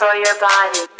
for your body.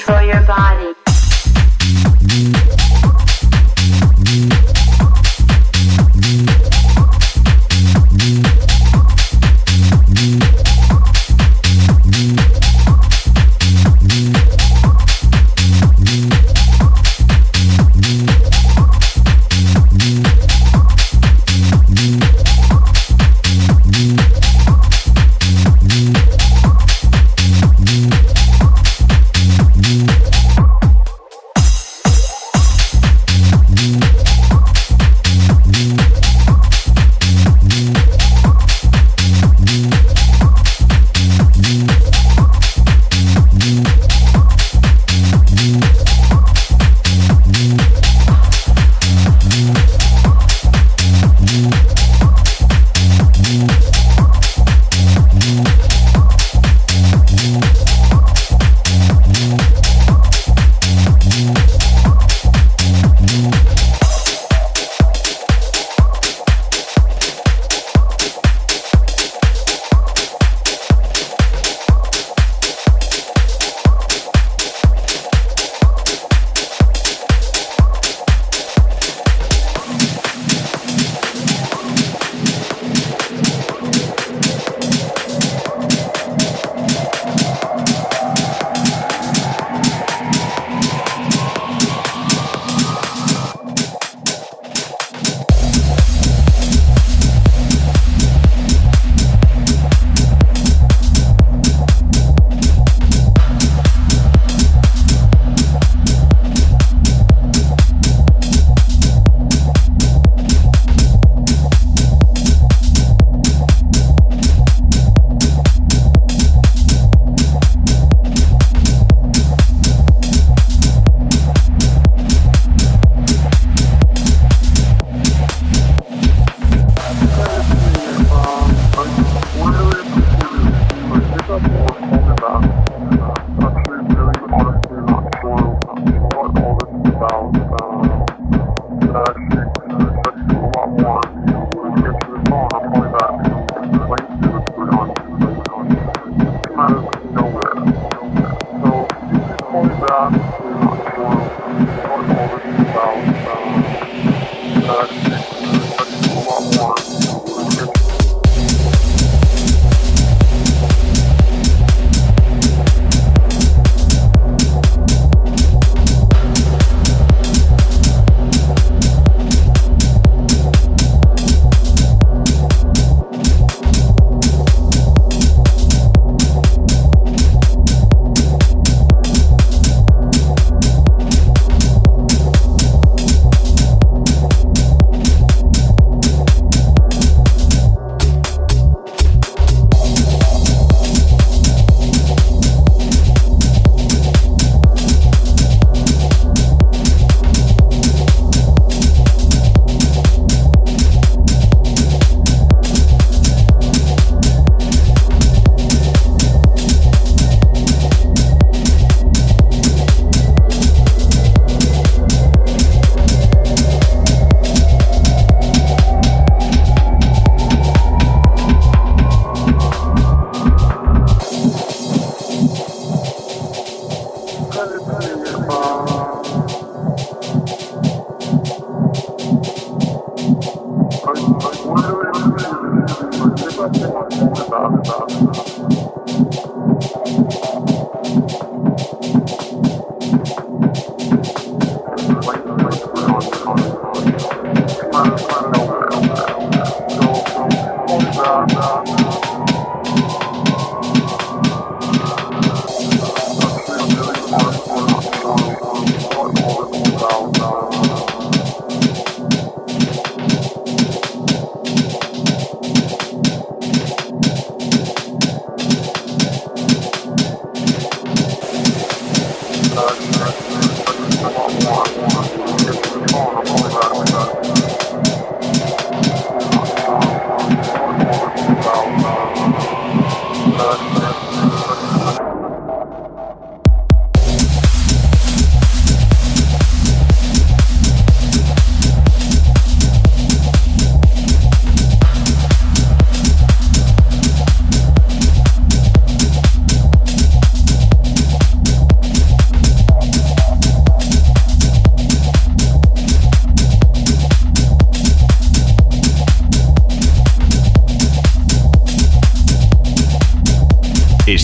Control your body.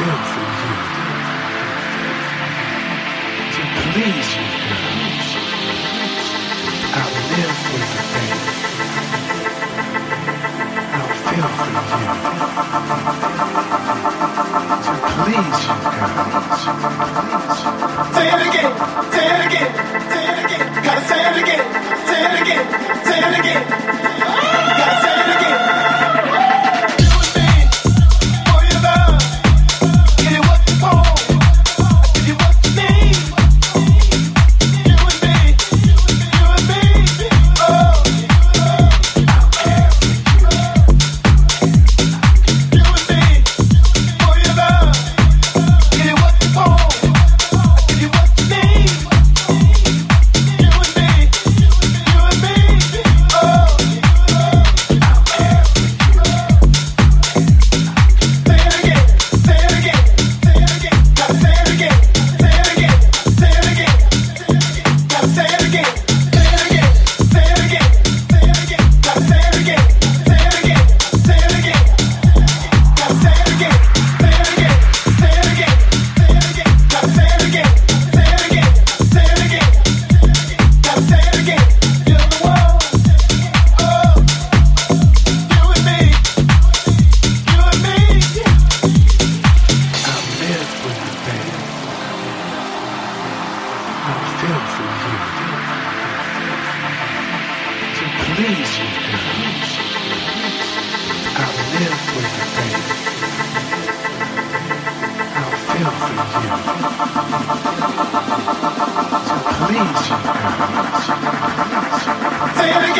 dead for you. To please you, girl. I live for you, baby. I feel for you. To please you, girl. Say it again, say it again, say it again. Gotta say it again, say it again, say it again. Say it again.